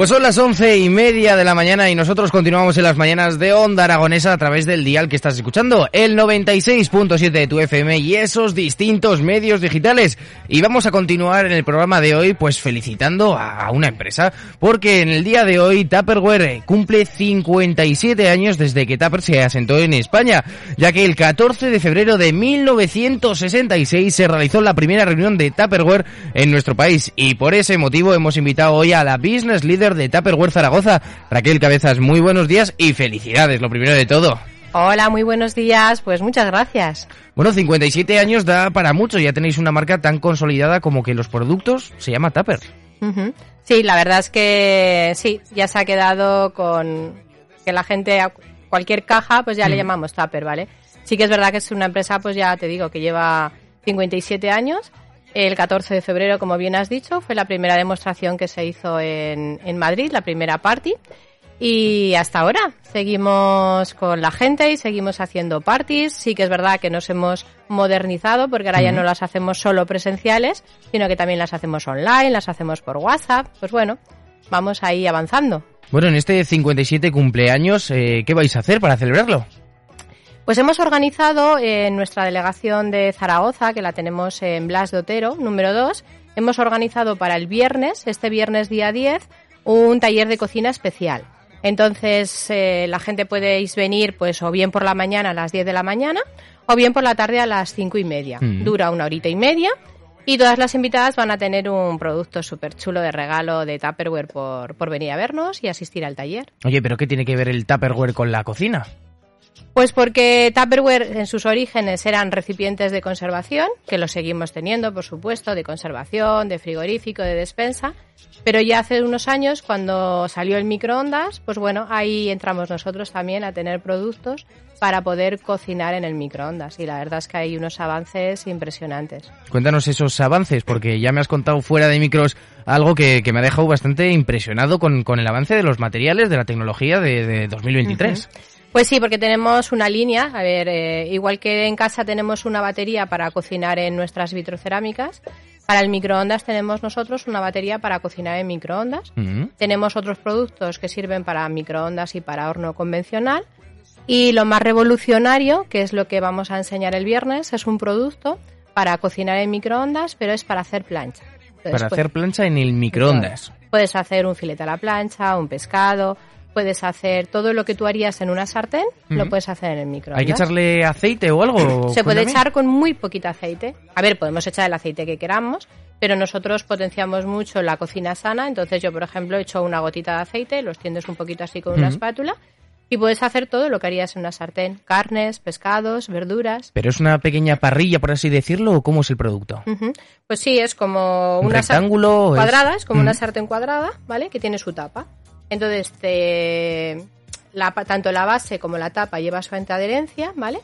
Pues son las once y media de la mañana y nosotros continuamos en las mañanas de Onda Aragonesa a través del dial que estás escuchando, el 96.7 de tu FM y esos distintos medios digitales. Y vamos a continuar en el programa de hoy pues felicitando a una empresa porque en el día de hoy Tupperware cumple 57 años desde que Tupper se asentó en España, ya que el 14 de febrero de 1966 se realizó la primera reunión de Tupperware en nuestro país y por ese motivo hemos invitado hoy a la Business Leader de Tupperware Zaragoza. Raquel Cabezas, muy buenos días y felicidades, lo primero de todo. Hola, muy buenos días. Pues muchas gracias. Bueno, 57 años da para mucho. Ya tenéis una marca tan consolidada como que los productos se llama Tupper. Sí, la verdad es que sí, ya se ha quedado con que la gente, a cualquier caja, pues ya le llamamos Tupper, ¿vale? Sí que es verdad que es una empresa, pues ya te digo, que lleva 57 años el 14 de febrero, como bien has dicho, fue la primera demostración que se hizo en, en Madrid, la primera party. Y hasta ahora seguimos con la gente y seguimos haciendo parties. Sí que es verdad que nos hemos modernizado porque ahora ya no las hacemos solo presenciales, sino que también las hacemos online, las hacemos por WhatsApp. Pues bueno, vamos ahí avanzando. Bueno, en este 57 cumpleaños, eh, ¿qué vais a hacer para celebrarlo? Pues hemos organizado en nuestra delegación de Zaragoza, que la tenemos en Blas de Otero, número 2, hemos organizado para el viernes, este viernes día 10, un taller de cocina especial. Entonces, eh, la gente podéis venir, pues, o bien por la mañana a las 10 de la mañana, o bien por la tarde a las cinco y media. Mm. Dura una horita y media. Y todas las invitadas van a tener un producto súper chulo de regalo de Tupperware por, por venir a vernos y asistir al taller. Oye, ¿pero qué tiene que ver el Tupperware con la cocina? Pues porque Tupperware en sus orígenes eran recipientes de conservación, que los seguimos teniendo, por supuesto, de conservación, de frigorífico, de despensa, pero ya hace unos años, cuando salió el microondas, pues bueno, ahí entramos nosotros también a tener productos para poder cocinar en el microondas y la verdad es que hay unos avances impresionantes. Cuéntanos esos avances, porque ya me has contado fuera de micros algo que, que me ha dejado bastante impresionado con, con, el avance de los materiales, de la tecnología de, de 2023. Uh -huh. Pues sí, porque tenemos una línea, a ver, eh, igual que en casa tenemos una batería para cocinar en nuestras vitrocerámicas, para el microondas tenemos nosotros una batería para cocinar en microondas. Uh -huh. Tenemos otros productos que sirven para microondas y para horno convencional. Y lo más revolucionario, que es lo que vamos a enseñar el viernes, es un producto para cocinar en microondas, pero es para hacer plancha. Entonces, para hacer plancha en el microondas. Puedes hacer un filete a la plancha, un pescado, puedes hacer todo lo que tú harías en una sartén, uh -huh. lo puedes hacer en el microondas. ¿Hay que echarle aceite o algo? Se puede echar con muy poquito aceite. A ver, podemos echar el aceite que queramos, pero nosotros potenciamos mucho la cocina sana. Entonces yo, por ejemplo, echo una gotita de aceite, lo extiendes un poquito así con uh -huh. una espátula y puedes hacer todo lo que harías en una sartén. Carnes, pescados, verduras. ¿Pero es una pequeña parrilla, por así decirlo, o cómo es el producto? Uh -huh. Pues sí, es como ¿Un una rectángulo cuadrada, es, como uh -huh. una sartén cuadrada, ¿vale? Que tiene su tapa. Entonces, te, la, tanto la base como la tapa lleva su antiadherencia, ¿vale?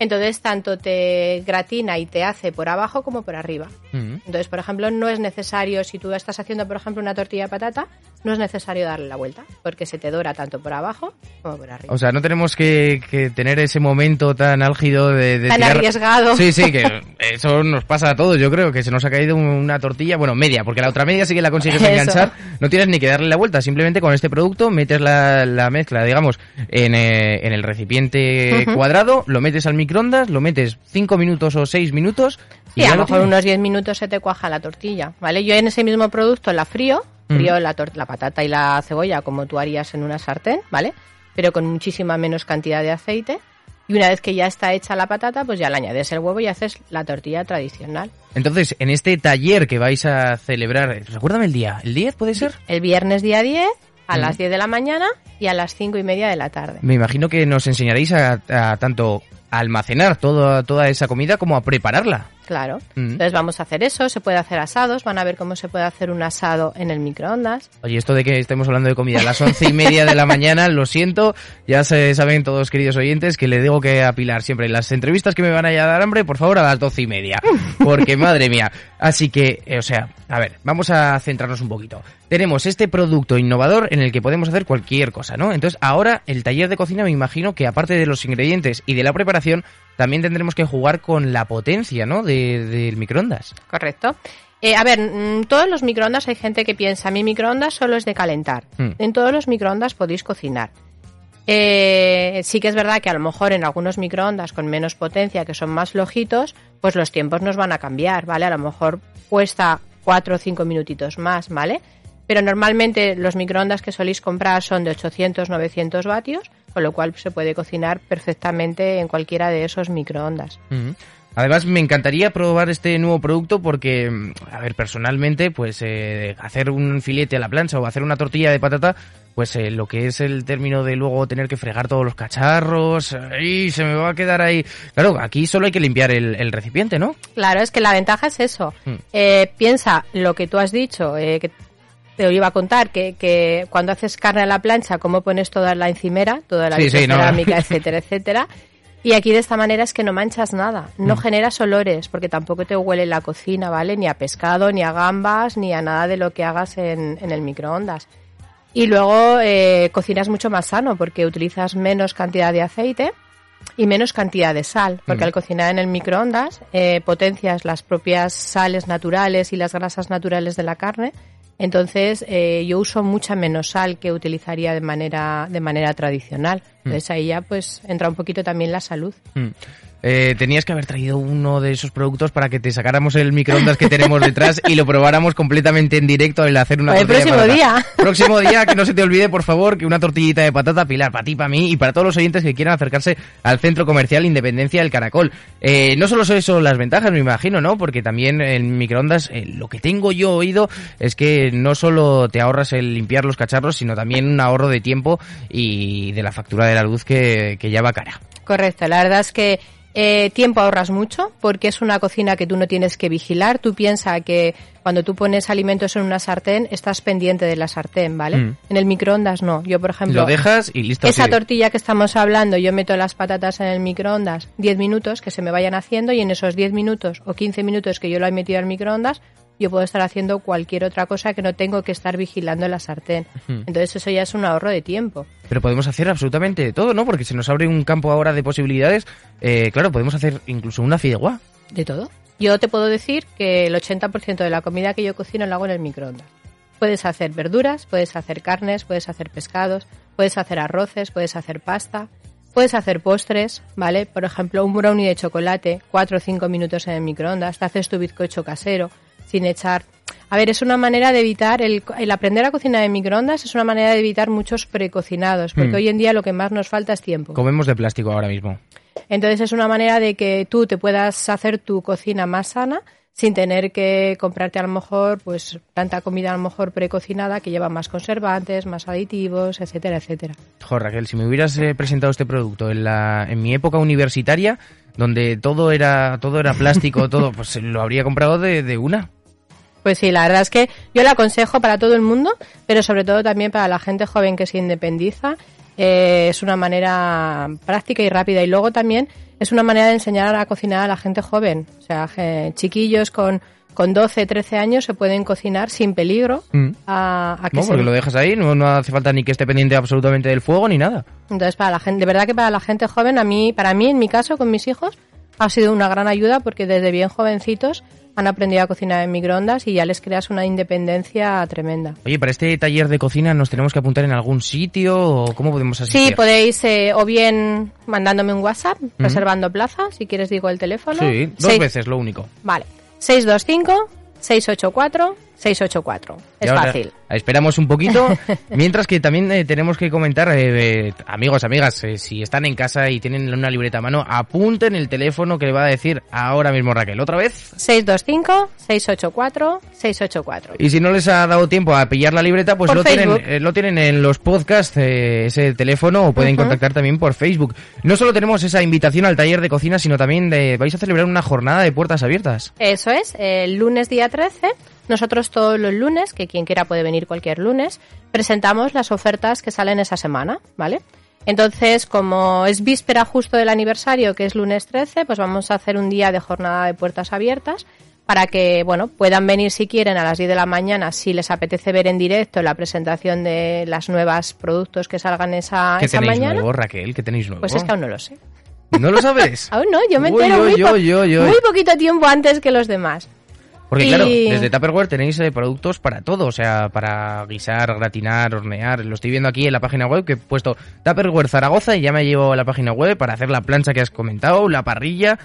Entonces, tanto te gratina y te hace por abajo como por arriba. Uh -huh. Entonces, por ejemplo, no es necesario, si tú estás haciendo, por ejemplo, una tortilla de patata, no es necesario darle la vuelta, porque se te dora tanto por abajo como por arriba. O sea, no tenemos que, que tener ese momento tan álgido de... de tan tirar... arriesgado. Sí, sí, que eso nos pasa a todos, yo creo, que se nos ha caído una tortilla, bueno, media, porque la otra media sí que la consigues enganchar, no tienes ni que darle la vuelta, simplemente con este producto metes la, la mezcla, digamos, en, eh, en el recipiente uh -huh. cuadrado, lo metes al microondas, lo metes 5 minutos o 6 minutos. Y, y a lo mejor unos 10 minutos se te cuaja la tortilla, ¿vale? Yo en ese mismo producto la frío, frío mm. la, la patata y la cebolla como tú harías en una sartén, ¿vale? Pero con muchísima menos cantidad de aceite. Y una vez que ya está hecha la patata, pues ya le añades el huevo y haces la tortilla tradicional. Entonces, en este taller que vais a celebrar, recuérdame el día, ¿el 10 puede ser? El viernes día 10 a las 10 de la mañana y a las 5 y media de la tarde. Me imagino que nos enseñaréis a, a tanto a almacenar toda, toda esa comida como a prepararla. Claro. Mm. Entonces vamos a hacer eso, se puede hacer asados, van a ver cómo se puede hacer un asado en el microondas. Oye, esto de que estemos hablando de comida a las once y media de la mañana, lo siento, ya se saben todos queridos oyentes que le digo que apilar siempre las entrevistas que me van a dar hambre, por favor a las doce y media, porque madre mía. Así que, eh, o sea, a ver, vamos a centrarnos un poquito. Tenemos este producto innovador en el que podemos hacer cualquier cosa, ¿no? Entonces ahora el taller de cocina me imagino que aparte de los ingredientes y de la preparación, también tendremos que jugar con la potencia, ¿no? del microondas. Correcto. Eh, a ver, en mm, todos los microondas hay gente que piensa, mi microondas solo es de calentar. Hmm. En todos los microondas podéis cocinar. Eh, sí que es verdad que a lo mejor en algunos microondas con menos potencia, que son más flojitos, pues los tiempos nos van a cambiar, ¿vale? A lo mejor cuesta cuatro o cinco minutitos más, ¿vale? Pero normalmente los microondas que soléis comprar son de 800-900 vatios con lo cual se puede cocinar perfectamente en cualquiera de esos microondas. Además, me encantaría probar este nuevo producto porque, mm, a ver, personalmente, pues eh, hacer un filete a la plancha o hacer una tortilla de patata, pues eh, lo que es el término de luego tener que fregar todos los cacharros, y se me va a quedar ahí. Claro, aquí solo hay que limpiar el, recipiente, ¿no? Claro, es que la ventaja es eso. Mm. Eh, piensa lo que tú has dicho, que te iba a contar que, que, cuando haces carne a la plancha, cómo pones toda la encimera, toda la cerámica, etcétera, etcétera. Y aquí de esta manera es que no manchas nada, no mm. generas olores, porque tampoco te huele la cocina, ¿vale? Ni a pescado, ni a gambas, ni a nada de lo que hagas en, en el microondas. Y luego eh, cocinas mucho más sano, porque utilizas menos cantidad de aceite y menos cantidad de sal, porque mm. al cocinar en el microondas eh, potencias las propias sales naturales y las grasas naturales de la carne entonces, eh, yo uso mucha menos sal que utilizaría de manera, de manera tradicional. Mm. Entonces, ahí ya pues entra un poquito también la salud. Mm. Eh, tenías que haber traído uno de esos productos para que te sacáramos el microondas que tenemos detrás y lo probáramos completamente en directo al hacer una el próximo día. Próximo día, que no se te olvide, por favor, que una tortillita de patata, Pilar, para ti, para mí y para todos los oyentes que quieran acercarse al Centro Comercial Independencia del Caracol. Eh, no solo son eso las ventajas, me imagino, ¿no? Porque también en microondas, eh, lo que tengo yo oído es que no solo te ahorras el limpiar los cacharros, sino también un ahorro de tiempo y de la factura de la luz que, que ya va cara. Correcto, la verdad es que eh, tiempo ahorras mucho porque es una cocina que tú no tienes que vigilar. Tú piensas que cuando tú pones alimentos en una sartén estás pendiente de la sartén, ¿vale? Mm. En el microondas no. Yo, por ejemplo... Lo dejas y listo. Esa tortilla que estamos hablando, yo meto las patatas en el microondas 10 minutos que se me vayan haciendo y en esos 10 minutos o 15 minutos que yo lo he metido al microondas yo puedo estar haciendo cualquier otra cosa que no tengo que estar vigilando la sartén. Entonces eso ya es un ahorro de tiempo. Pero podemos hacer absolutamente todo, ¿no? Porque se nos abre un campo ahora de posibilidades. Eh, claro, podemos hacer incluso una fideuá. De todo. Yo te puedo decir que el 80% de la comida que yo cocino la hago en el microondas. Puedes hacer verduras, puedes hacer carnes, puedes hacer pescados, puedes hacer arroces, puedes hacer pasta, puedes hacer postres, ¿vale? Por ejemplo, un brownie de chocolate, 4 o 5 minutos en el microondas, te haces tu bizcocho casero, sin echar. A ver, es una manera de evitar, el, aprender a cocinar en microondas es una manera de evitar muchos precocinados, porque hmm. hoy en día lo que más nos falta es tiempo. Comemos de plástico ahora mismo. Entonces es una manera de que tú te puedas hacer tu cocina más sana sin tener que comprarte a lo mejor pues tanta comida a lo mejor precocinada que lleva más conservantes, más aditivos, etcétera, etcétera. Joder, Raquel, si me hubieras eh, presentado este producto en la en mi época universitaria, donde todo era todo era plástico, todo, pues lo habría comprado de, de una. Pues sí, la verdad es que yo lo aconsejo para todo el mundo, pero sobre todo también para la gente joven que se independiza. Eh, es una manera práctica y rápida. Y luego también es una manera de enseñar a cocinar a la gente joven. O sea, chiquillos con, con 12, 13 años se pueden cocinar sin peligro. Mm. A, no, porque lo dejas ahí, no, no, hace falta ni que esté pendiente absolutamente del fuego ni nada. Entonces, para la gente, de verdad que para la gente joven, a mí, para mí, en mi caso, con mis hijos, ha sido una gran ayuda porque desde bien jovencitos han aprendido a cocinar en microondas y ya les creas una independencia tremenda. Oye, para este taller de cocina nos tenemos que apuntar en algún sitio o cómo podemos asistir? Sí, podéis eh, o bien mandándome un WhatsApp, reservando plaza, si quieres digo el teléfono. Sí, dos veces lo único. Vale, 625 684 684. Y Es ahora fácil. Esperamos un poquito, mientras que también eh, tenemos que comentar, eh, eh, amigos, amigas, eh, si están en casa y tienen una libreta a mano, apunten el teléfono que le va a decir ahora mismo Raquel. ¿Otra vez? 625-684-684. Y si no les ha dado tiempo a pillar la libreta, pues Por lo tienen, Facebook. eh, lo tienen en los podcasts, ese teléfono, o pueden contactar también por Facebook. No solo tenemos esa invitación al taller de cocina, sino también de, vais a celebrar una jornada de puertas abiertas. Eso es, el lunes día 13, nosotros todos los lunes, que quien quiera puede venir cualquier lunes, presentamos las ofertas que salen esa semana, ¿vale? Entonces, como es víspera justo del aniversario, que es lunes 13, pues vamos a hacer un día de jornada de puertas abiertas para que, bueno, puedan venir si quieren a las 10 de la mañana si les apetece ver en directo la presentación de las nuevas productos que salgan esa, ¿Qué esa tenéis mañana. nuevo, Raquel? ¿Qué tenéis nuevo? Pues es que aún no lo sé. ¿No lo sabes? Aún no, yo me entero muy poquito tiempo antes que los demás. Porque Y- claro, desde Tupperware tenéis eh, productos para todo, o sea, para guisar, gratinar, hornear. Lo estoy viendo aquí en la página web que he puesto Tupperware Zaragoza y ya me llevo a la página web para hacer la plancha que has comentado, la parrilla.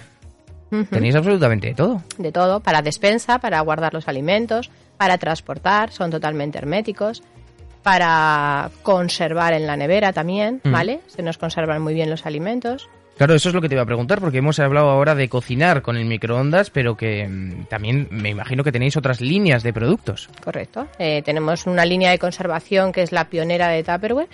Tenéis absolutamente de todo. de todo, para despensa, para guardar los alimentos, para transportar, son totalmente herméticos, para conservar en la nevera también, Mm. ¿vale? Se nos conservan muy bien los alimentos. Claro, eso es lo que te iba a preguntar, porque hemos hablado ahora de cocinar con el microondas, pero que mm, también me imagino que tenéis otras líneas de productos. Correcto. Eh, tenemos una línea de conservación que es la pionera de Tupperware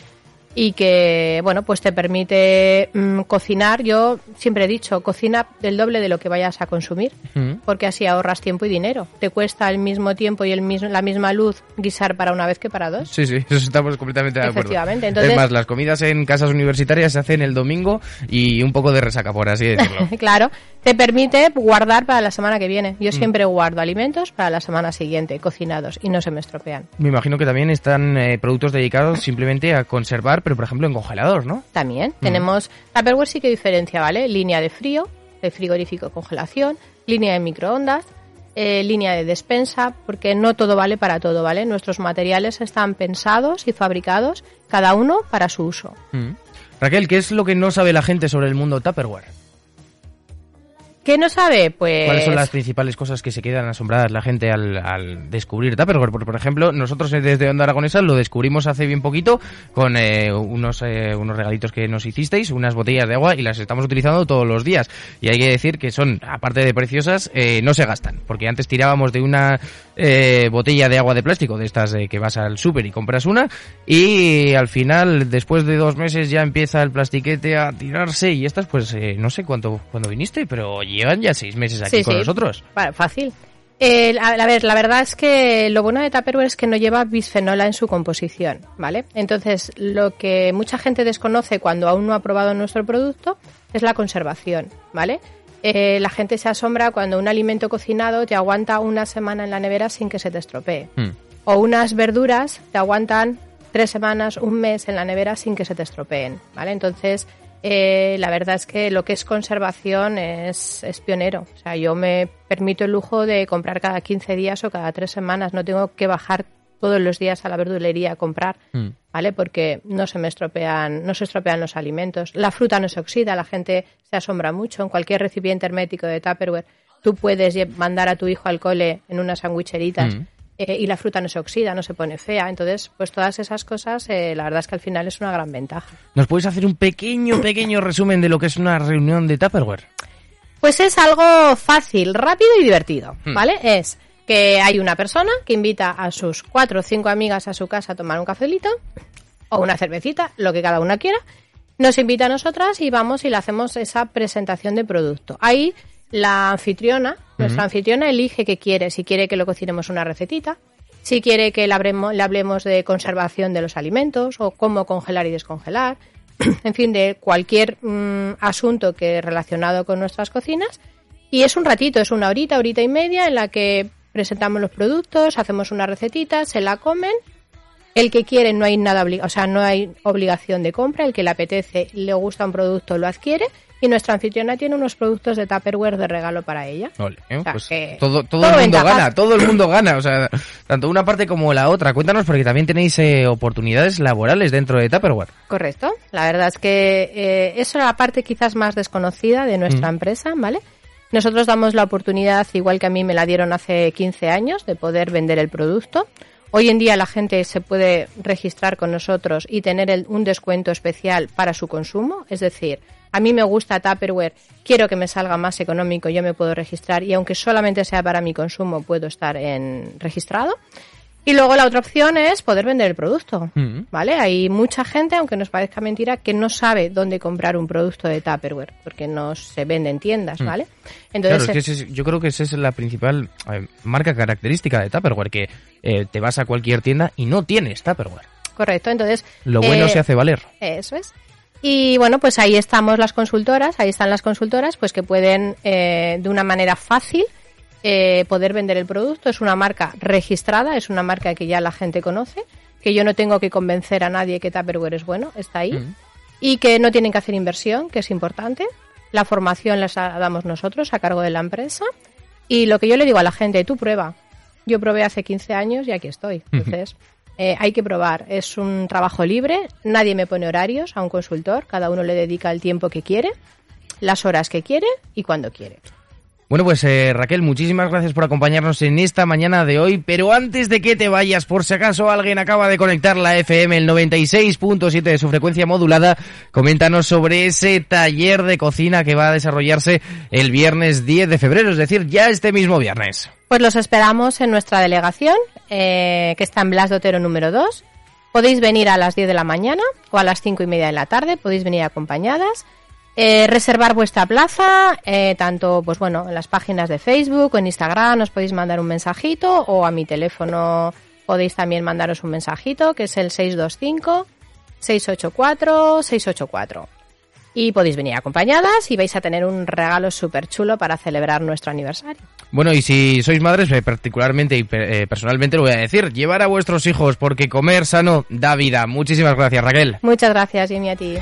y que, bueno, pues te permite mm, cocinar. Yo siempre he dicho, cocina del doble de lo que vayas a consumir, Mm. porque así ahorras tiempo y dinero. Te cuesta el mismo tiempo y el mismo, la misma luz guisar para una vez que para dos. Sí, sí, eso estamos completamente de acuerdo. Efectivamente, entonces- Es más, las comidas en casas universitarias se hacen el domingo y un poco de resaca, por así decirlo. Claro, te permite guardar para la semana que viene. Mm. Yo siempre guardo alimentos para la semana siguiente, cocinados, y no se me estropean. Me imagino que también están eh, productos dedicados simplemente a conservar, pero por ejemplo en congelador, ¿no? También Mm. tenemos, Tupperware sí que diferencia, ¿vale? Línea de frío, de frigorífico congelación, línea de microondas, eh, línea de despensa, porque no todo vale para todo, ¿vale? Nuestros materiales están pensados y fabricados, cada uno para su uso. Mm. Raquel, ¿qué es lo que no sabe la gente sobre el mundo Tupperware? ¿Qué no sabe? Pues... ¿Cuáles son las principales cosas que se quedan asombradas la gente al, descubrir Tupperware? Porque, por ejemplo, nosotros desde Onda Aragonesa lo descubrimos hace bien poquito con eh, unos, eh, unos regalitos que nos hicisteis, unas botellas de agua y las estamos utilizando todos los días. Y hay que decir que son, aparte de preciosas, eh, no se gastan. Porque antes tirábamos de una eh, botella de agua de plástico, de estas de que vas al súper y compras una, y al final, después de dos meses, ya empieza el plastiquete a tirarse y estas, pues, eh, no sé cuánto cuando viniste, pero llevan ya seis meses aquí Sí, con sí. nosotros. Fácil. Eh, a, a ver, la verdad es que lo bueno de Tupperware es que no lleva bisfenola en su composición, ¿vale? Entonces, lo que mucha gente desconoce cuando aún no ha probado nuestro producto es la conservación, ¿vale? Eh, la gente se asombra cuando un alimento cocinado te aguanta una semana en la nevera sin que se te estropee. Mm. O unas verduras te aguantan tres semanas, un mes en la nevera sin que se te estropeen, ¿vale? Entonces, eh, la verdad es que lo que es conservación es, es pionero. O sea, yo me permito el lujo de comprar cada 15 días o cada tres semanas. No tengo que bajar todos los días a la verdulería a comprar, Mm. ¿vale? Porque no se me estropean, no se estropean los alimentos. La fruta no se oxida, la gente se asombra mucho. En cualquier recipiente hermético de Tupperware, tú puedes mandar a tu hijo al cole en unas sandwicheritas Mm. eh, y la fruta no se oxida, no se pone fea. Entonces, pues todas esas cosas, eh, la verdad es que al final es una gran ventaja. ¿Nos puedes hacer un pequeño, pequeño resumen de lo que es una reunión de Tupperware? Pues es algo fácil, rápido y divertido, Hmm. ¿vale? Es que hay una persona que invita a sus cuatro o cinco amigas a su casa a tomar un cafelito o una cervecita, lo que cada una quiera. Nos invita a nosotras y vamos y le hacemos esa presentación de producto. Ahí la anfitriona, nuestra anfitriona elige qué quiere, si quiere que lo cocinemos una recetita, si quiere que le, le hablemos de conservación de los alimentos o cómo congelar y descongelar, en fin, de cualquier mm, asunto que relacionado con nuestras cocinas. Y es un ratito, es una horita, horita y media en la que presentamos los productos, hacemos una recetita, se la comen. El que quiere no hay nada, o sea, no hay obligación de compra. El que le apetece, le gusta un producto, lo adquiere. Y nuestra anfitriona tiene unos productos de Tupperware de regalo para ella. Ole, ¿eh? O sea, Pues que todo, todo, todo el mundo gana, todo el mundo gana, o sea, tanto una parte como la otra. Cuéntanos porque también tenéis eh, oportunidades laborales dentro de Tupperware. Correcto. La verdad es que eh, eso era la parte quizás más desconocida de nuestra Mm. empresa, ¿vale? Nosotros damos la oportunidad, igual que a mí me la dieron hace 15 años, de poder vender el producto. Hoy en día la gente se puede registrar con nosotros y tener un descuento especial para su consumo. Es decir, a mí me gusta Tupperware, quiero que me salga más económico, yo me puedo registrar y aunque solamente sea para mi consumo, puedo estar en registrado. Y luego la otra opción es poder vender el producto, mm. ¿vale? Hay mucha gente, aunque nos parezca mentira, que no sabe dónde comprar un producto de Tupperware, porque no se vende en tiendas, mm. ¿vale? Entonces, yo creo que esa es la principal eh, marca característica de Tupperware, que eh, te vas a cualquier tienda y no tienes Tupperware. Correcto, entonces... Lo bueno se eh, hace valer. Eso es. Y bueno, pues ahí estamos las consultoras, ahí están las consultoras, pues que pueden de una manera fácil eh, poder vender el producto. Es una marca registrada, es una marca que ya la gente conoce, que yo no tengo que convencer a nadie que Tupperware es bueno, está ahí. Y que no tienen que hacer inversión, que es importante. La formación la damos nosotros a cargo de la empresa. Y lo que yo le digo a la gente, tú prueba. Yo probé hace 15 años y aquí estoy. Entonces, eh, hay que probar. Es un trabajo libre, nadie me pone horarios a un consultor, cada uno le dedica el tiempo que quiere, las horas que quiere y cuando quiere. Bueno, pues eh, Raquel, muchísimas gracias por acompañarnos en esta mañana de hoy, pero antes de que te vayas, por si acaso alguien acaba de conectar la FM, el 96.7 de su frecuencia modulada, coméntanos sobre ese taller de cocina que va a desarrollarse el viernes 10 de febrero, es decir, ya este mismo viernes. Pues los esperamos en nuestra delegación, eh, que está en Blas de Otero número 2. Podéis venir a las 10 de la mañana o a las 5 y media de la tarde, podéis venir acompañadas. Eh, reservar vuestra plaza, eh, tanto pues bueno, en las páginas de Facebook o en Instagram os podéis mandar un mensajito o a mi teléfono podéis también mandaros un mensajito que es el 625 684 684. Y podéis venir acompañadas y vais a tener un regalo súper chulo para celebrar nuestro aniversario. Bueno, y si sois madres, eh, particularmente y personalmente lo voy a decir, llevar a vuestros hijos porque comer sano da vida. Muchísimas gracias, Raquel. Muchas gracias, Jimmy, a ti.